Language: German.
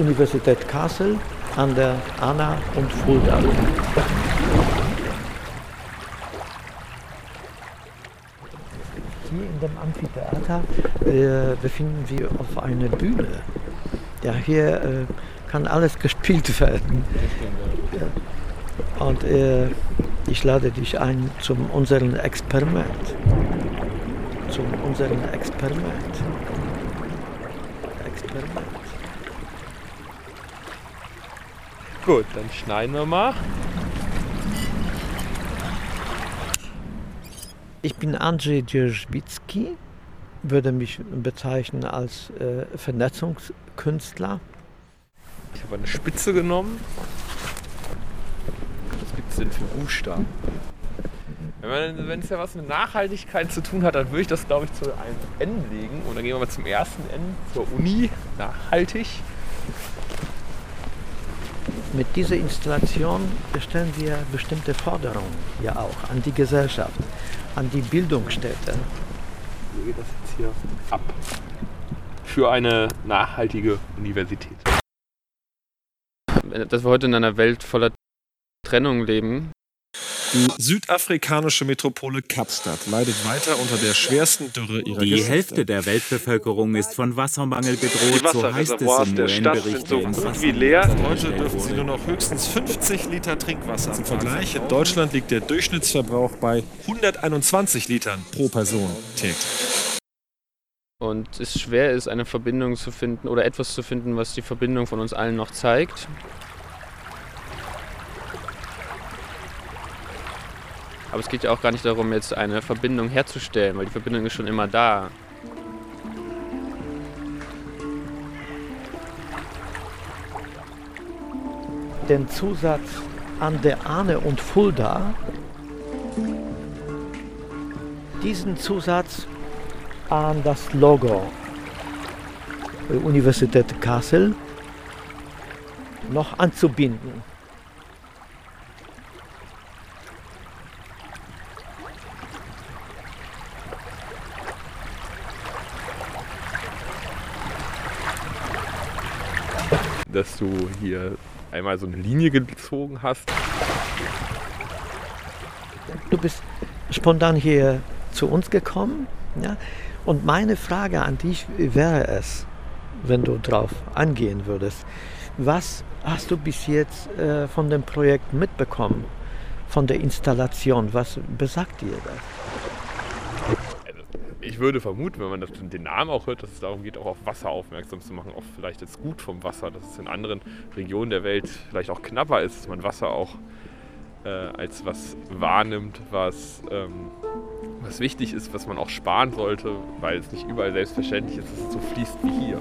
Universität Kassel an der Anna und Fulda. Hier in dem Amphitheater äh, befinden wir auf einer Bühne. Ja, hier äh, kann alles gespielt werden. Ja. Und äh, ich lade dich ein zu unserem Experiment. Zu unserem Experiment. Experiment. Gut, dann schneiden wir mal. Ich bin Andrzej Dzierżbicki, würde mich bezeichnen als äh, Vernetzungskünstler. Ich habe eine Spitze genommen. Was gibt es denn für Buchstaben? Wenn es ja was mit Nachhaltigkeit zu tun hat, dann würde ich das, glaube ich, zu einem N legen. Und dann gehen wir mal zum ersten N, zur Uni, nachhaltig. Mit dieser Installation stellen wir bestimmte Forderungen ja auch an die Gesellschaft, an die Bildungsstätte. Wie geht das jetzt hier ab? Für eine nachhaltige Universität. Dass wir heute in einer Welt voller Trennung leben, die südafrikanische Metropole Kapstadt leidet weiter unter der schwersten Dürre ihrer Die Geschichte. Hälfte der Weltbevölkerung ist von Wassermangel bedroht, so heißt es im der Stadt sind so gut wie leer. Heute dürfen sie nur noch höchstens 50 Liter Trinkwasser. Zum Vergleich, in Deutschland liegt der Durchschnittsverbrauch bei 121 Litern pro Person täglich. und es schwer ist, eine Verbindung zu finden oder etwas zu finden, was die Verbindung von uns allen noch zeigt. Aber es geht ja auch gar nicht darum, jetzt eine Verbindung herzustellen, weil die Verbindung ist schon immer da. Den Zusatz an der Ahne und Fulda, diesen Zusatz an das Logo der Universität Kassel noch anzubinden. Dass du hier einmal so eine Linie gezogen hast. Du bist spontan hier zu uns gekommen. Ja? Und meine Frage an dich wäre es, wenn du drauf angehen würdest, was hast du bis jetzt äh, von dem Projekt mitbekommen, von der Installation? Was besagt dir das? Ich würde vermuten, wenn man das, den Namen auch hört, dass es darum geht, auch auf Wasser aufmerksam zu machen, auf vielleicht das Gut vom Wasser, dass es in anderen Regionen der Welt vielleicht auch knapper ist, dass man Wasser auch äh, als was wahrnimmt, was, ähm, was wichtig ist, was man auch sparen sollte, weil es nicht überall selbstverständlich ist, dass es so fließt wie hier.